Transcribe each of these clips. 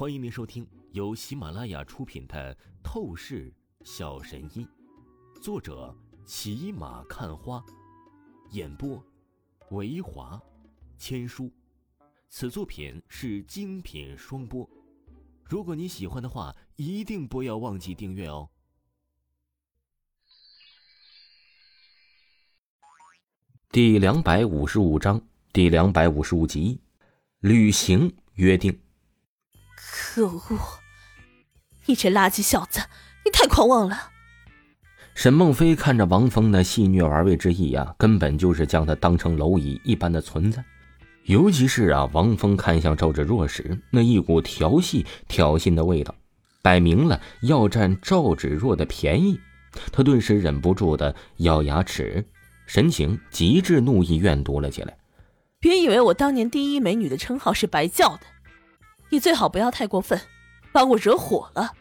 欢迎您收听由喜马拉雅出品的《透视小神医》，作者骑马看花，演播维华千书。此作品是精品双播。如果你喜欢的话，一定不要忘记订阅哦。第两百五十五章，第两百五十五集，旅行约定。可恶！你这垃圾小子，你太狂妄了！沈梦飞看着王峰那戏谑玩味之意啊，根本就是将他当成蝼蚁一般的存在。尤其是啊，王峰看向赵芷若时，那一股调戏、挑衅的味道，摆明了要占赵芷若的便宜。他顿时忍不住的咬牙齿，神情极致怒意怨毒了起来。别以为我当年第一美女的称号是白叫的。你最好不要太过分，把我惹火了。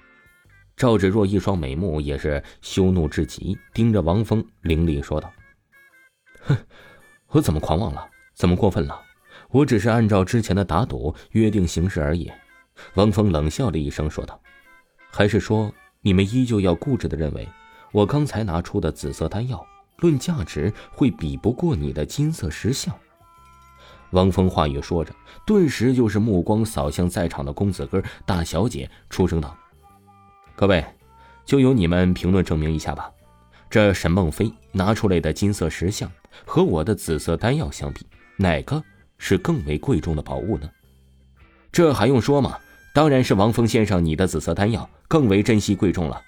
赵芷若一双美目也是羞怒至极，盯着王峰凌厉说道：“哼，我怎么狂妄了？怎么过分了？我只是按照之前的打赌约定行事而已。”王峰冷笑了一声说道：“还是说你们依旧要固执的认为，我刚才拿出的紫色丹药论价值会比不过你的金色石像？”王峰话语说着，顿时就是目光扫向在场的公子哥、大小姐，出声道：“各位，就由你们评论证明一下吧。这沈梦飞拿出来的金色石像和我的紫色丹药相比，哪个是更为贵重的宝物呢？这还用说吗？当然是王峰先生你的紫色丹药更为珍惜贵重了。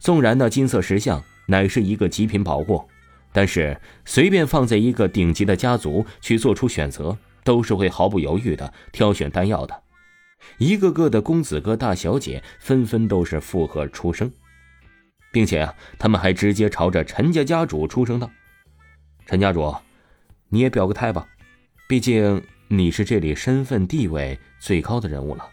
纵然那金色石像乃是一个极品宝物。”但是，随便放在一个顶级的家族去做出选择，都是会毫不犹豫的挑选丹药的。一个个的公子哥、大小姐纷纷都是附和出声，并且啊，他们还直接朝着陈家家主出声道：“陈家主，你也表个态吧，毕竟你是这里身份地位最高的人物了。”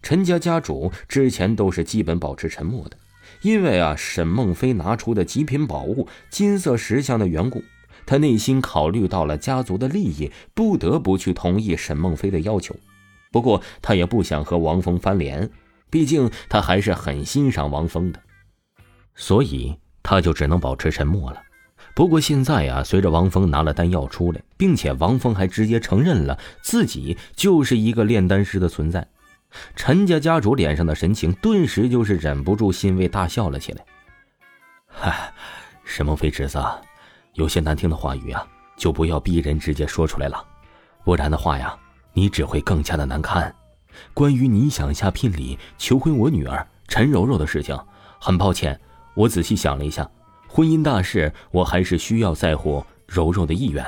陈家家主之前都是基本保持沉默的。因为啊，沈梦飞拿出的极品宝物金色石像的缘故，他内心考虑到了家族的利益，不得不去同意沈梦飞的要求。不过他也不想和王峰翻脸，毕竟他还是很欣赏王峰的，所以他就只能保持沉默了。不过现在啊，随着王峰拿了丹药出来，并且王峰还直接承认了自己就是一个炼丹师的存在。陈家家主脸上的神情顿时就是忍不住欣慰大笑了起来。嗨，沈梦飞侄子，有些难听的话语啊，就不要逼人直接说出来了，不然的话呀，你只会更加的难堪。关于你想下聘礼求婚我女儿陈柔柔的事情，很抱歉，我仔细想了一下，婚姻大事我还是需要在乎柔柔的意愿，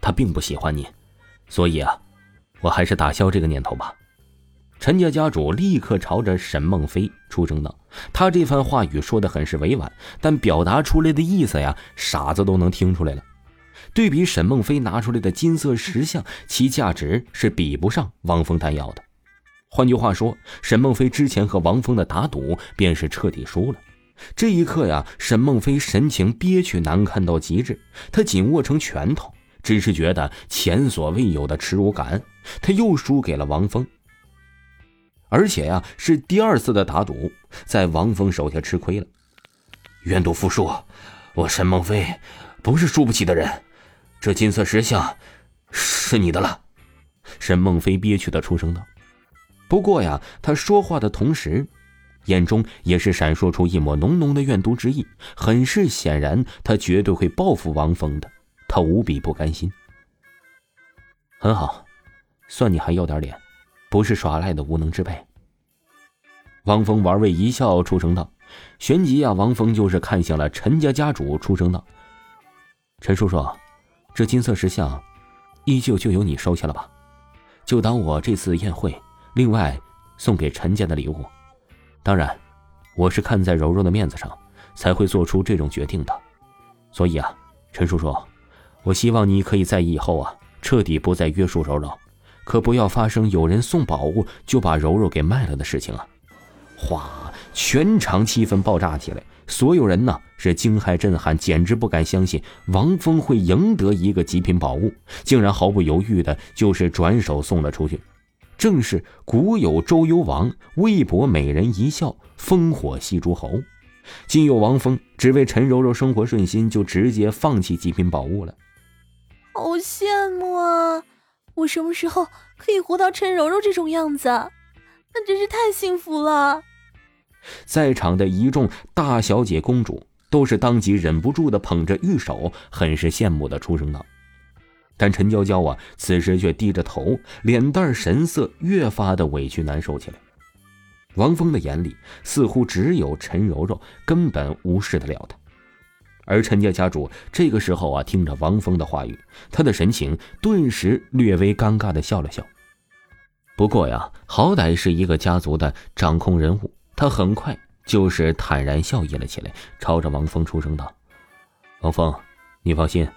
她并不喜欢你，所以啊，我还是打消这个念头吧。陈家家主立刻朝着沈梦飞出声道：“他这番话语说的很是委婉，但表达出来的意思呀，傻子都能听出来了。对比沈梦飞拿出来的金色石像，其价值是比不上王峰丹药的。换句话说，沈梦飞之前和王峰的打赌便是彻底输了。这一刻呀，沈梦飞神情憋屈难看到极致，他紧握成拳头，只是觉得前所未有的耻辱感。他又输给了王峰。”而且呀，是第二次的打赌，在王峰手下吃亏了。愿赌服输，我沈梦飞不是输不起的人。这金色石像是你的了。沈梦飞憋屈的出声道。不过呀，他说话的同时，眼中也是闪烁出一抹浓浓的怨毒之意，很是显然，他绝对会报复王峰的。他无比不甘心。很好，算你还要点脸。不是耍赖的无能之辈。王峰玩味一笑，出声道：“旋即啊，王峰就是看向了陈家家主，出声道：‘陈叔叔，这金色石像，依旧就由你收下了吧，就当我这次宴会另外送给陈家的礼物。当然，我是看在柔柔的面子上，才会做出这种决定的。所以啊，陈叔叔，我希望你可以在以后啊，彻底不再约束柔柔。’”可不要发生有人送宝物就把柔柔给卖了的事情啊！哗，全场气氛爆炸起来，所有人呢是惊骇震撼，简直不敢相信王峰会赢得一个极品宝物，竟然毫不犹豫的就是转手送了出去。正是古有周幽王微博美人一笑，烽火戏诸侯。今有王峰只为陈柔柔生活顺心，就直接放弃极品宝物了。好羡慕啊！我什么时候可以活到陈柔柔这种样子？那真是太幸福了。在场的一众大小姐、公主都是当即忍不住的捧着玉手，很是羡慕的出声道。但陈娇娇啊，此时却低着头，脸蛋神色越发的委屈难受起来。王峰的眼里似乎只有陈柔柔，根本无视得了他。而陈家家主这个时候啊，听着王峰的话语，他的神情顿时略微尴尬的笑了笑。不过呀，好歹是一个家族的掌控人物，他很快就是坦然笑意了起来，朝着王峰出声道：“王峰，你放心，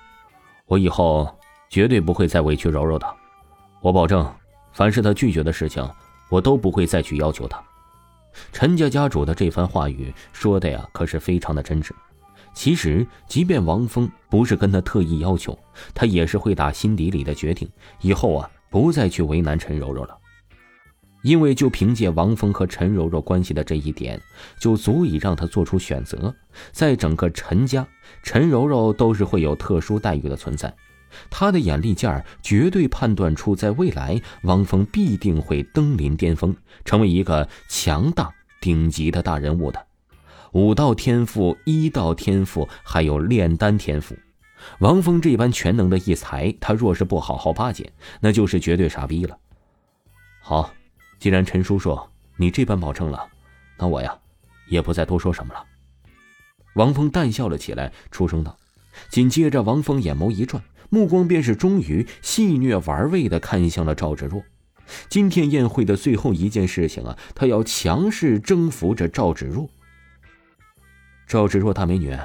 我以后绝对不会再委屈柔柔的。我保证，凡是他拒绝的事情，我都不会再去要求他。”陈家家主的这番话语说的呀，可是非常的真挚。其实，即便王峰不是跟他特意要求，他也是会打心底里的决定，以后啊，不再去为难陈柔柔了。因为就凭借王峰和陈柔柔关系的这一点，就足以让他做出选择。在整个陈家，陈柔柔都是会有特殊待遇的存在。他的眼力劲儿绝对判断出，在未来，王峰必定会登临巅峰，成为一个强大顶级的大人物的。武道天赋、医道天赋，还有炼丹天赋，王峰这般全能的一才，他若是不好好巴结，那就是绝对傻逼了。好，既然陈叔叔你这般保证了，那我呀，也不再多说什么了。王峰淡笑了起来，出声道。紧接着，王峰眼眸一转，目光便是终于戏谑玩味的看向了赵芷若。今天宴会的最后一件事情啊，他要强势征服着赵芷若。赵芷若大美女，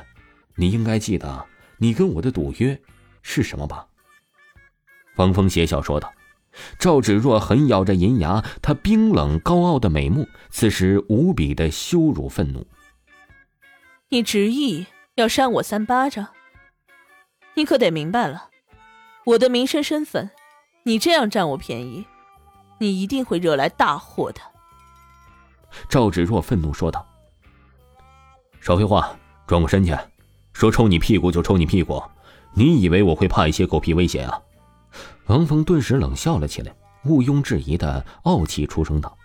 你应该记得你跟我的赌约是什么吧？王峰邪笑说道。赵芷若狠咬着银牙，她冰冷高傲的美目此时无比的羞辱愤怒。你执意要扇我三巴掌？你可得明白了，我的名声身份，你这样占我便宜，你一定会惹来大祸的。赵芷若愤怒说道。少废话，转过身去，说抽你屁股就抽你屁股，你以为我会怕一些狗屁威胁啊？王峰顿时冷笑了起来，毋庸置疑的傲气出声道：“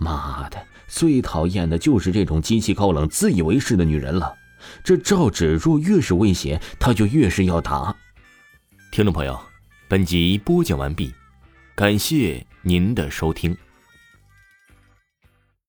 妈的，最讨厌的就是这种极其高冷、自以为是的女人了。这赵芷若越是威胁，他就越是要打。”听众朋友，本集播讲完毕，感谢您的收听。